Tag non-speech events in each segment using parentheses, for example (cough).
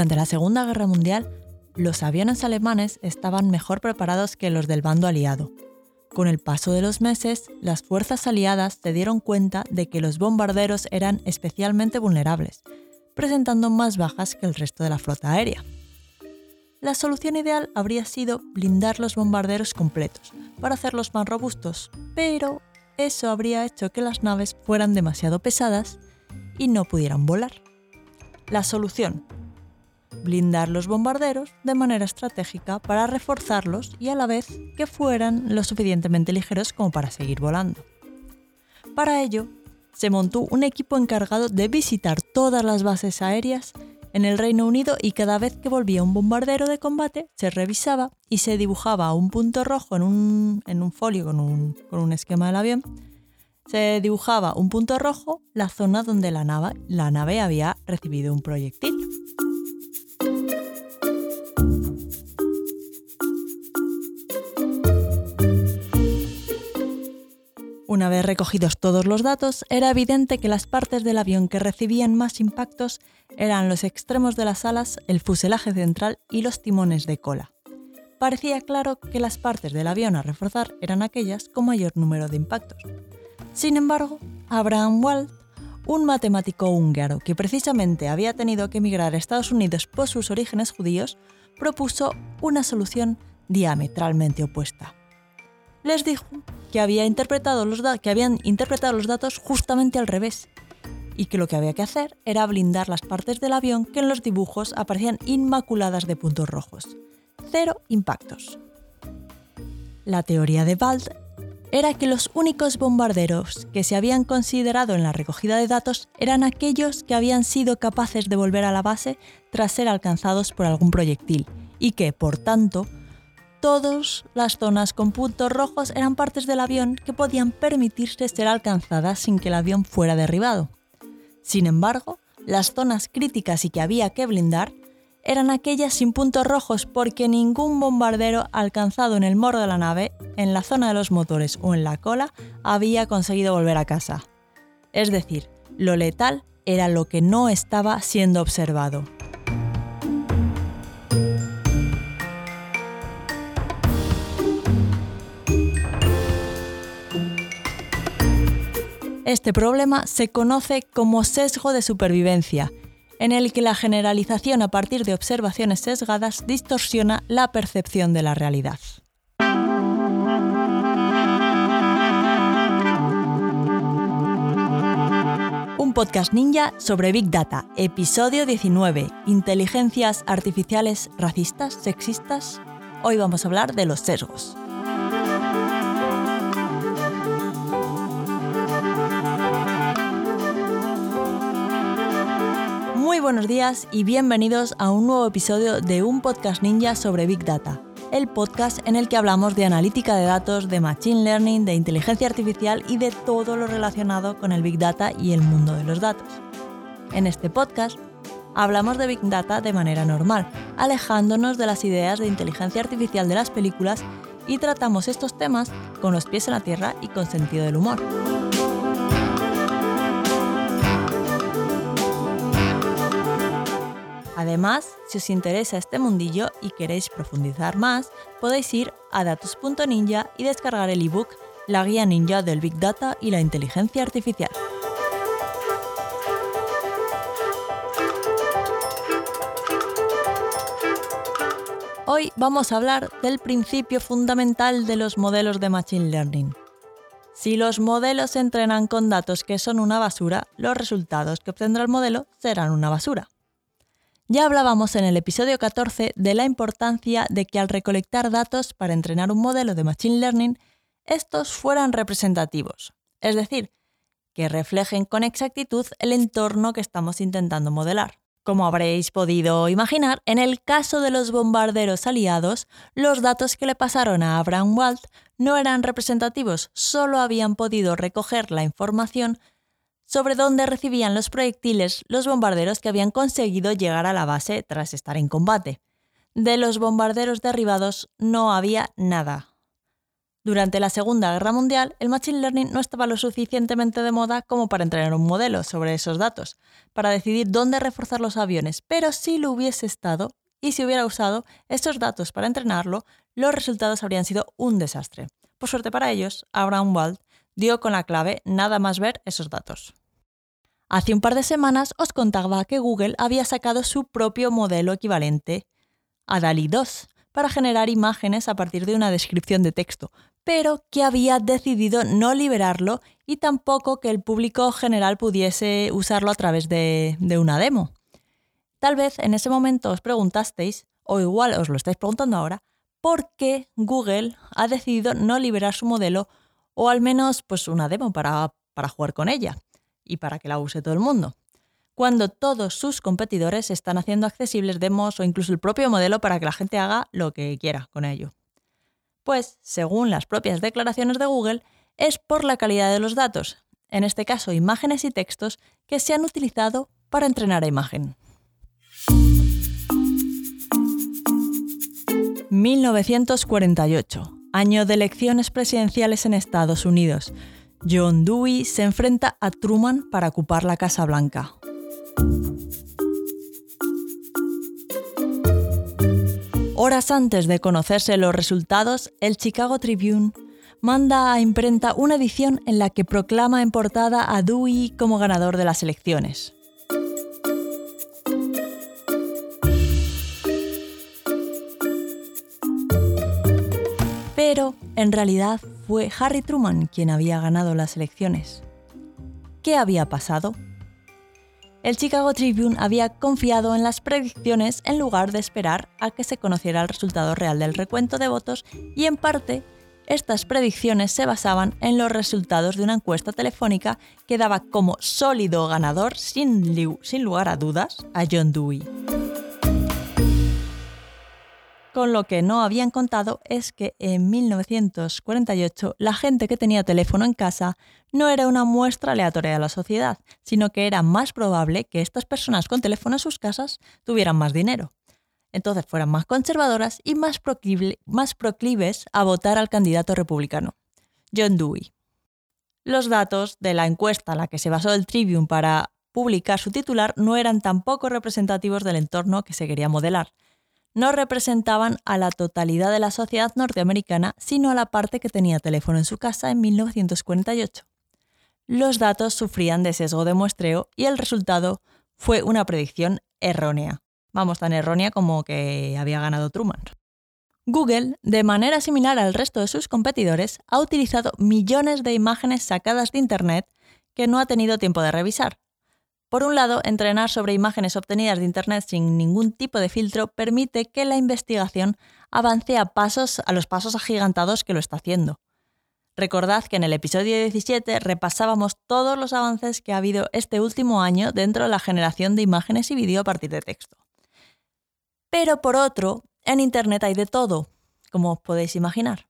Durante la Segunda Guerra Mundial, los aviones alemanes estaban mejor preparados que los del bando aliado. Con el paso de los meses, las fuerzas aliadas se dieron cuenta de que los bombarderos eran especialmente vulnerables, presentando más bajas que el resto de la flota aérea. La solución ideal habría sido blindar los bombarderos completos, para hacerlos más robustos, pero eso habría hecho que las naves fueran demasiado pesadas y no pudieran volar. La solución, blindar los bombarderos de manera estratégica para reforzarlos y a la vez que fueran lo suficientemente ligeros como para seguir volando. Para ello, se montó un equipo encargado de visitar todas las bases aéreas en el Reino Unido y cada vez que volvía un bombardero de combate se revisaba y se dibujaba un punto rojo en un, folio con un, con un esquema del avión. Se dibujaba un punto rojo la zona donde la nave, la nave había recibido un proyectil. Una vez recogidos todos los datos, era evidente que las partes del avión que recibían más impactos eran los extremos de las alas, el fuselaje central y los timones de cola. Parecía claro que las partes del avión a reforzar eran aquellas con mayor número de impactos. Sin embargo, Abraham Wald, un matemático húngaro que precisamente había tenido que emigrar a Estados Unidos por sus orígenes judíos, propuso una solución diametralmente opuesta. Les dijo que, habían interpretado los datos justamente al revés y que lo que había que hacer era blindar las partes del avión que en los dibujos aparecían inmaculadas de puntos rojos. Cero impactos. La teoría de Bald era que los únicos bombarderos que se habían considerado en la recogida de datos eran aquellos que habían sido capaces de volver a la base tras ser alcanzados por algún proyectil y que, por tanto, Todas las zonas con puntos rojos eran partes del avión que podían permitirse ser alcanzadas sin que el avión fuera derribado. Sin embargo, las zonas críticas y que había que blindar eran aquellas sin puntos rojos porque ningún bombardero alcanzado en el morro de la nave, en la zona de los motores o en la cola había conseguido volver a casa. Es decir, lo letal era lo que no estaba siendo observado. Este problema se conoce como sesgo de supervivencia, en el que la generalización a partir de observaciones sesgadas distorsiona la percepción de la realidad. Un podcast ninja sobre Big Data, episodio 19, inteligencias artificiales racistas, sexistas. Hoy vamos a hablar de los sesgos. Buenos días y bienvenidos a un nuevo episodio de un podcast ninja sobre Big Data, el podcast en el que hablamos de analítica de datos, de machine learning, de inteligencia artificial y de todo lo relacionado con el Big Data y el mundo de los datos. En este podcast hablamos de Big Data de manera normal, alejándonos de las ideas de inteligencia artificial de las películas y tratamos estos temas con los pies en la tierra y con sentido del humor. Además, si os interesa este mundillo y queréis profundizar más, podéis ir a datos.ninja y descargar el ebook La guía ninja del Big Data y la inteligencia artificial. Hoy vamos a hablar del principio fundamental de los modelos de Machine Learning. Si los modelos se entrenan con datos que son una basura, los resultados que obtendrá el modelo serán una basura. Ya hablábamos en el episodio 14 de la importancia de que al recolectar datos para entrenar un modelo de Machine Learning, estos fueran representativos, es decir, que reflejen con exactitud el entorno que estamos intentando modelar. Como habréis podido imaginar, en el caso de los bombarderos aliados, los datos que le pasaron a Abraham Wald no eran representativos, solo habían podido recoger la información sobre dónde recibían los proyectiles los bombarderos que habían conseguido llegar a la base tras estar en combate. De los bombarderos derribados no había nada. Durante la Segunda Guerra Mundial, el Machine Learning no estaba lo suficientemente de moda como para entrenar un modelo sobre esos datos, para decidir dónde reforzar los aviones, pero si lo hubiese estado y si hubiera usado estos datos para entrenarlo, los resultados habrían sido un desastre. Por suerte para ellos, Abraham Wald dio con la clave nada más ver esos datos. Hace un par de semanas os contaba que Google había sacado su propio modelo equivalente a DALI 2 para generar imágenes a partir de una descripción de texto, pero que había decidido no liberarlo y tampoco que el público general pudiese usarlo a través de, una demo. Tal vez en ese momento os preguntasteis, o igual os lo estáis preguntando ahora, por qué Google ha decidido no liberar su modelo o al menos pues una demo para, para jugar con ella y para que la use todo el mundo cuando todos sus competidores están haciendo accesibles demos o incluso el propio modelo para que la gente haga lo que quiera con ello. Pues, según las propias declaraciones de Google, es por la calidad de los datos, en este caso imágenes y textos, que se han utilizado para entrenar a imagen. 1948, año de elecciones presidenciales en Estados Unidos. John Dewey se enfrenta a Truman para ocupar la Casa Blanca. Horas antes de conocerse los resultados, el Chicago Tribune manda a imprenta una edición en la que proclama en portada a Dewey como ganador de las elecciones. Pero en realidad fue Harry Truman quien había ganado las elecciones. ¿Qué había pasado? el Chicago Tribune había confiado en las predicciones en lugar de esperar a que se conociera el resultado real del recuento de votos y en parte estas predicciones se basaban en los resultados de una encuesta telefónica que daba como sólido ganador sin, sin lugar a dudas a John Dewey. Con lo que no habían contado es que en 1948 la gente que tenía teléfono en casa no era una muestra aleatoria de la sociedad, sino que era más probable que estas personas con teléfono en sus casas tuvieran más dinero. Entonces fueran más conservadoras y más, proclives a votar al candidato republicano, John Dewey. Los datos de la encuesta a la que se basó el Tribune para publicar su titular no eran tampoco representativos del entorno que se quería modelar, no representaban a la totalidad de la sociedad norteamericana, sino a la parte que tenía teléfono en su casa en 1948. Los datos sufrían de sesgo de muestreo y el resultado fue una predicción errónea. Vamos, tan errónea como que había ganado Truman. Google, de manera similar al resto de sus competidores, ha utilizado millones de imágenes sacadas de Internet que no ha tenido tiempo de revisar, por un lado, entrenar sobre imágenes obtenidas de Internet sin ningún tipo de filtro permite que la investigación avance a, pasos, a los pasos agigantados que lo está haciendo. Recordad que en el episodio 17 repasábamos todos los avances que ha habido este último año dentro de la generación de imágenes y vídeo a partir de texto. Pero por otro, en Internet hay de todo, como os podéis imaginar.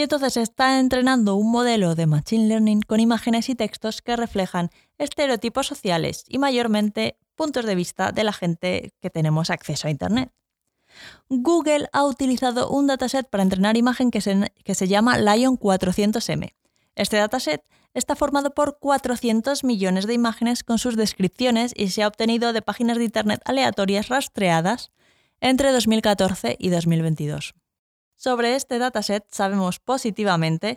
Y entonces está entrenando un modelo de Machine Learning con imágenes y textos que reflejan estereotipos sociales y mayormente puntos de vista de la gente que tenemos acceso a Internet. Google ha utilizado un dataset para entrenar imagen que se, que se llama Lion 400M. Este dataset está formado por 400 millones de imágenes con sus descripciones y se ha obtenido de páginas de Internet aleatorias rastreadas entre 2014 y 2022. Sobre este dataset sabemos positivamente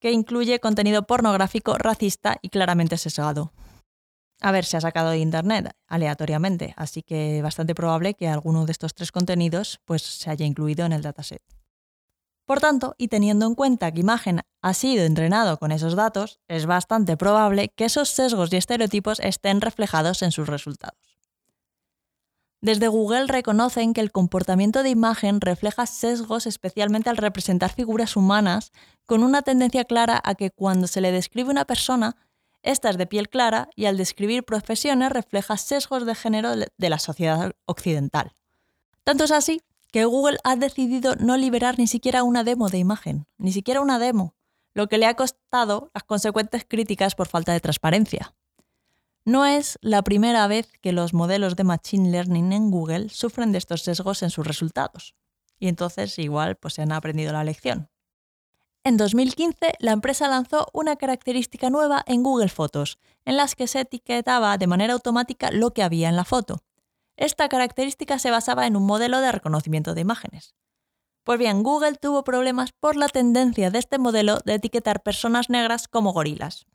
que incluye contenido pornográfico, racista y claramente sesgado. A ver, se ha sacado de internet aleatoriamente, así que bastante probable que alguno de estos tres contenidos pues, se haya incluido en el dataset. Por tanto, y teniendo en cuenta que imagen ha sido entrenado con esos datos, es bastante probable que esos sesgos y estereotipos estén reflejados en sus resultados. Desde Google reconocen que el comportamiento de imagen refleja sesgos especialmente al representar figuras humanas, con una tendencia clara a que cuando se le describe una persona, esta es de piel clara y al describir profesiones refleja sesgos de género de la sociedad occidental. Tanto es así que Google ha decidido no liberar ni siquiera una demo de imagen, ni siquiera una demo, lo que le ha costado las consecuentes críticas por falta de transparencia. No es la primera vez que los modelos de Machine Learning en Google sufren de estos sesgos en sus resultados. Y entonces igual pues se han aprendido la lección. En 2015, la empresa lanzó una característica nueva en Google Fotos, en las que se etiquetaba de manera automática lo que había en la foto. Esta característica se basaba en un modelo de reconocimiento de imágenes. Pues bien, Google tuvo problemas por la tendencia de este modelo de etiquetar personas negras como gorilas.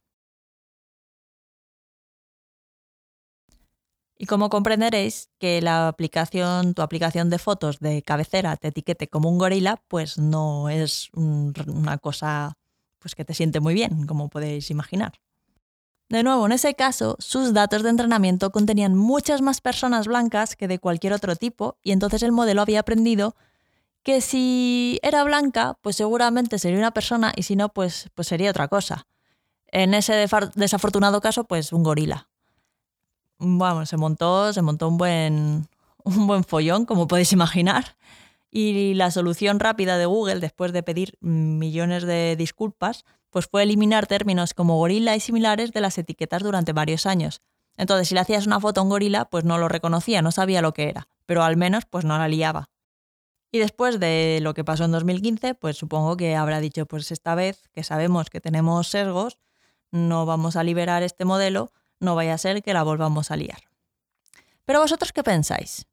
Y como comprenderéis que la aplicación, tu aplicación de fotos de cabecera te etiquete como un gorila, pues no es una cosa pues que te siente muy bien, como podéis imaginar. De nuevo, en ese caso, sus datos de entrenamiento contenían muchas más personas blancas que de cualquier otro tipo, y entonces el modelo había aprendido que si era blanca, pues seguramente sería una persona, y si no, pues, pues sería otra cosa. En ese desafortunado caso, pues un gorila bueno, se montó, se montó un buen, un buen follón, como podéis imaginar. Y la solución rápida de Google, después de pedir millones de disculpas, pues fue eliminar términos como gorila y similares de las etiquetas durante varios años. Entonces, si le hacías una foto a un gorila, pues no lo reconocía, no sabía lo que era, pero al menos pues no la liaba. Y después de lo que pasó en 2015, pues supongo que habrá dicho, pues esta vez que sabemos que tenemos sesgos, no vamos a liberar este modelo, no vaya a ser que la volvamos a liar. Pero vosotros qué pensáis?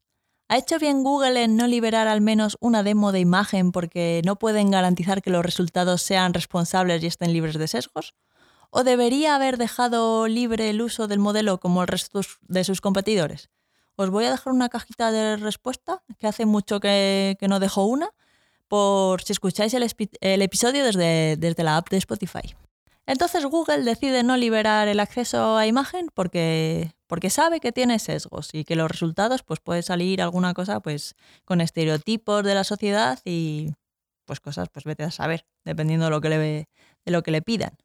¿Ha hecho bien Google en no liberar al menos una demo de imagen porque no pueden garantizar que los resultados sean responsables y estén libres de sesgos? ¿O debería haber dejado libre el uso del modelo como el resto de sus competidores? Os voy a dejar una cajita de respuesta, que hace mucho que, no dejo una, por si escucháis el, episodio desde, la app de Spotify. Entonces Google decide no liberar el acceso a imagen porque, porque sabe que tiene sesgos y que los resultados pues puede salir alguna cosa pues con estereotipos de la sociedad y pues cosas pues vete a saber, dependiendo de lo que le, de lo que le pidan.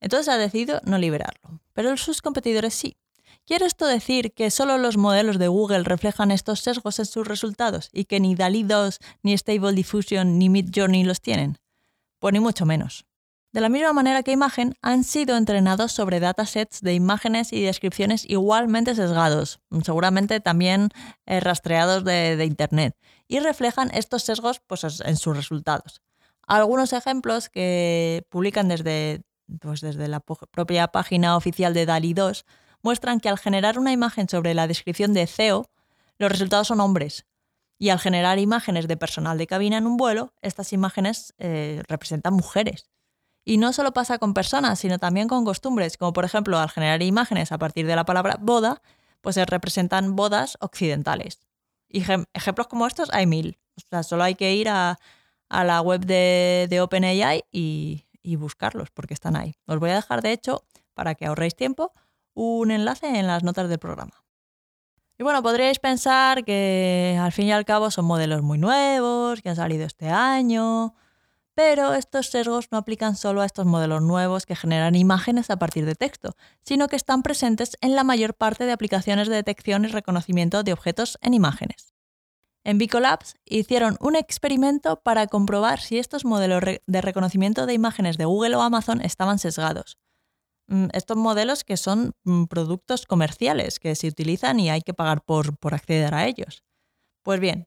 Entonces ha decidido no liberarlo, pero sus competidores sí. ¿Quiere esto decir que solo los modelos de Google reflejan estos sesgos en sus resultados y que ni DALI 2, ni Stable Diffusion, ni Midjourney los tienen? Pues ni mucho menos. De la misma manera que imagen, han sido entrenados sobre datasets de imágenes y descripciones igualmente sesgados, seguramente también eh, rastreados de, Internet, y reflejan estos sesgos pues, en sus resultados. Algunos ejemplos que publican desde, pues, desde la propia página oficial de DALI 2 muestran que al generar una imagen sobre la descripción de CEO, los resultados son hombres. Y al generar imágenes de personal de cabina en un vuelo, estas imágenes eh, representan mujeres. Y no solo pasa con personas, sino también con costumbres, como por ejemplo al generar imágenes a partir de la palabra boda, pues se representan bodas occidentales. Y ejemplos como estos hay mil. O sea, solo hay que ir a, la web de, OpenAI y, y, buscarlos, porque están ahí. Os voy a dejar, de hecho, para que ahorréis tiempo, un enlace en las notas del programa. Y bueno, podríais pensar que al fin y al cabo son modelos muy nuevos, que han salido este año, pero estos sesgos no aplican solo a estos modelos nuevos que generan imágenes a partir de texto, sino que están presentes en la mayor parte de aplicaciones de detección y reconocimiento de objetos en imágenes. En Bicolabs hicieron un experimento para comprobar si estos modelos de reconocimiento de imágenes de Google o Amazon estaban sesgados. Mm, estos modelos que son mm, productos comerciales que se utilizan y hay que pagar por, por acceder a ellos. Pues bien,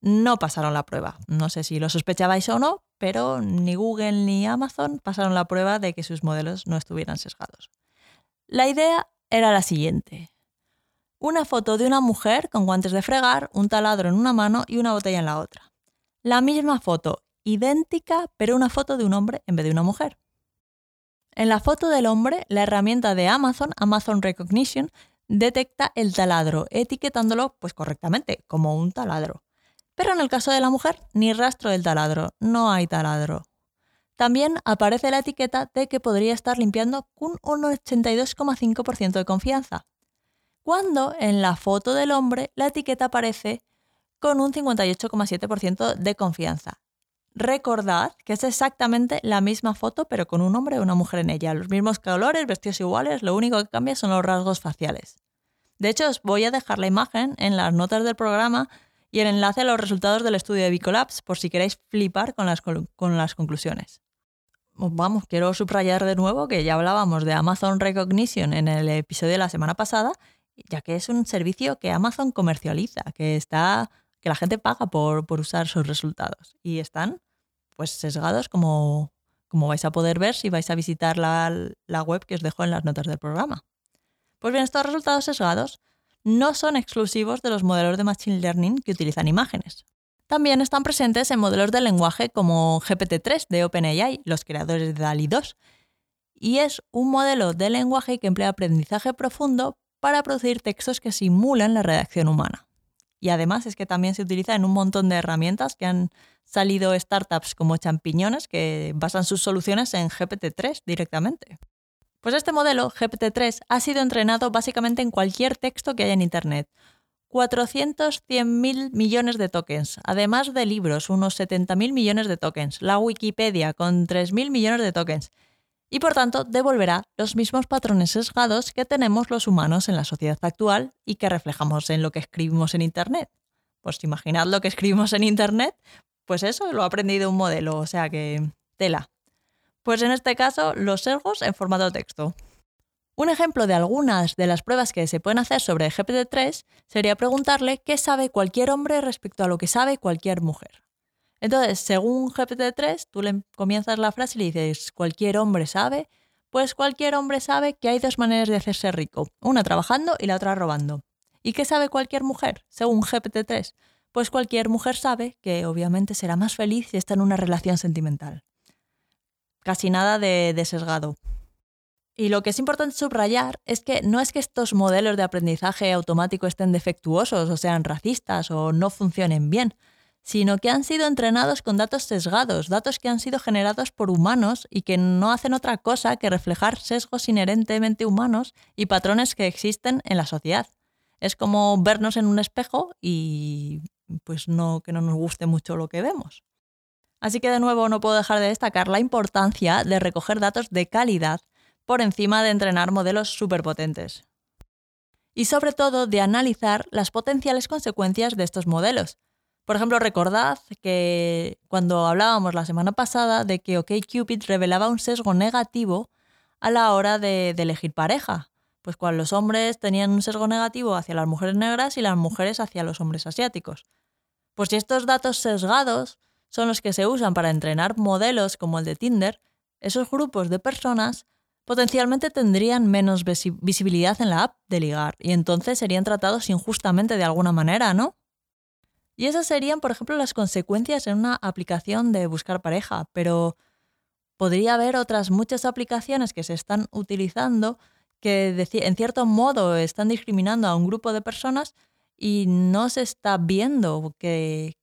no pasaron la prueba. No sé si lo sospechabais o no, pero ni Google ni Amazon pasaron la prueba de que sus modelos no estuvieran sesgados. La idea era la siguiente. Una foto de una mujer con guantes de fregar, un taladro en una mano y una botella en la otra. La misma foto, idéntica, pero una foto de un hombre en vez de una mujer. En la foto del hombre, la herramienta de Amazon, Amazon Recognition, detecta el taladro, etiquetándolo pues correctamente, como un taladro. Pero en el caso de la mujer, ni rastro del taladro, no hay taladro. También aparece la etiqueta de que podría estar limpiando con un 82,5% de confianza, cuando en la foto del hombre la etiqueta aparece con un 58,7% de confianza. Recordad que es exactamente la misma foto, pero con un hombre y una mujer en ella. Los mismos colores, vestidos iguales, lo único que cambia son los rasgos faciales. De hecho, os voy a dejar la imagen en las notas del programa y el enlace a los resultados del estudio de Bicolabs por si queréis flipar con las, con las conclusiones. Vamos, quiero subrayar de nuevo que ya hablábamos de Amazon Recognition en el episodio de la semana pasada, ya que es un servicio que Amazon comercializa, que está que la gente paga por, por usar sus resultados y están pues sesgados como, como vais a poder ver si vais a visitar la, la web que os dejo en las notas del programa. Pues bien, estos resultados sesgados no son exclusivos de los modelos de Machine Learning que utilizan imágenes. También están presentes en modelos de lenguaje como GPT-3 de OpenAI, los creadores de DALI 2, y es un modelo de lenguaje que emplea aprendizaje profundo para producir textos que simulan la redacción humana. Y además es que también se utiliza en un montón de herramientas que han salido startups como champiñones que basan sus soluciones en GPT-3 directamente. Pues este modelo, GPT-3, ha sido entrenado básicamente en cualquier texto que haya en Internet. 400-100.000 millones de tokens, además de libros, unos 70.000 millones de tokens, la Wikipedia con 3.000 millones de tokens, y por tanto devolverá los mismos patrones sesgados que tenemos los humanos en la sociedad actual y que reflejamos en lo que escribimos en Internet. Pues imaginad lo que escribimos en Internet, pues eso lo ha aprendido un modelo, o sea que tela. Pues en este caso, los sesgos en formato texto. Un ejemplo de algunas de las pruebas que se pueden hacer sobre GPT-3 sería preguntarle qué sabe cualquier hombre respecto a lo que sabe cualquier mujer. Entonces, según GPT-3, tú le comienzas la frase y le dices, cualquier hombre sabe, pues cualquier hombre sabe que hay dos maneras de hacerse rico, una trabajando y la otra robando. ¿Y qué sabe cualquier mujer, según GPT-3? Pues cualquier mujer sabe que obviamente será más feliz si está en una relación sentimental. Casi nada de, sesgado. Y lo que es importante subrayar es que no es que estos modelos de aprendizaje automático estén defectuosos o sean racistas o no funcionen bien, sino que han sido entrenados con datos sesgados, datos que han sido generados por humanos y que no hacen otra cosa que reflejar sesgos inherentemente humanos y patrones que existen en la sociedad. Es como vernos en un espejo y pues no que no nos guste mucho lo que vemos. Así que de nuevo no puedo dejar de destacar la importancia de recoger datos de calidad por encima de entrenar modelos superpotentes. Y sobre todo de analizar las potenciales consecuencias de estos modelos, por ejemplo, recordad que cuando hablábamos la semana pasada de que OkCupid revelaba un sesgo negativo a la hora de, elegir pareja, pues cuando los hombres tenían un sesgo negativo hacia las mujeres negras y las mujeres hacia los hombres asiáticos. Pues si estos datos sesgados son los que se usan para entrenar modelos como el de Tinder, esos grupos de personas potencialmente tendrían menos visibilidad en la app de ligar y entonces serían tratados injustamente de alguna manera, ¿no? Y esas serían, por ejemplo, las consecuencias en una aplicación de buscar pareja, pero podría haber otras muchas aplicaciones que se están utilizando que en cierto modo están discriminando a un grupo de personas y no se está viendo que,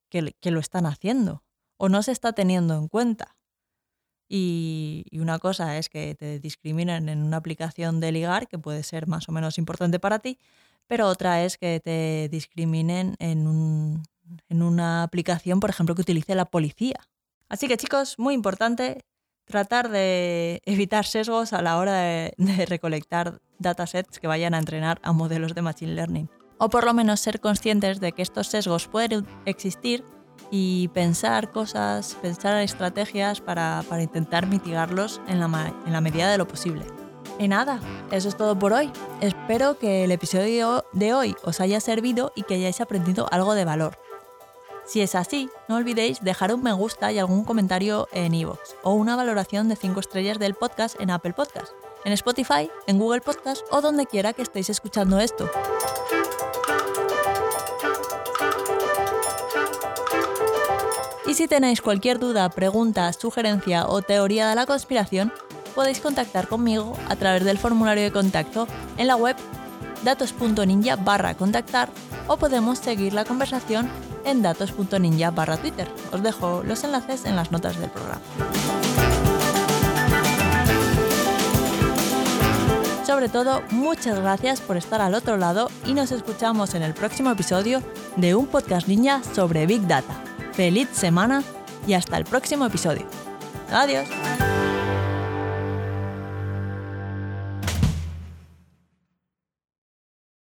lo están haciendo o no se está teniendo en cuenta. Y, una cosa es que te discriminen en una aplicación de ligar, que puede ser más o menos importante para ti, pero otra es que te discriminen en un, en una aplicación, por ejemplo, que utilice la policía. Así que chicos, muy importante tratar de (laughs) evitar sesgos a la hora de, recolectar datasets que vayan a entrenar a modelos de Machine Learning. O por lo menos ser conscientes de que estos sesgos pueden existir y pensar cosas, pensar estrategias para, intentar mitigarlos en la, en la medida de lo posible. Y nada, eso es todo por hoy. Espero que el episodio de hoy os haya servido y que hayáis aprendido algo de valor. Si es así, no olvidéis dejar un me gusta y algún comentario en iVoox o una valoración de 5 estrellas del podcast en Apple Podcast, en Spotify, en Google Podcast o donde quiera que estéis escuchando esto. Si tenéis cualquier duda, pregunta, sugerencia o teoría de la conspiración, podéis contactar conmigo a través del formulario de contacto en la web datos.ninja barra contactar o podemos seguir la conversación en datos.ninja barra Twitter. Os dejo los enlaces en las notas del programa. Sobre todo, muchas gracias por estar al otro lado y nos escuchamos en el próximo episodio de un podcast ninja sobre Big Data. Feliz semana y hasta el próximo episodio. Adiós.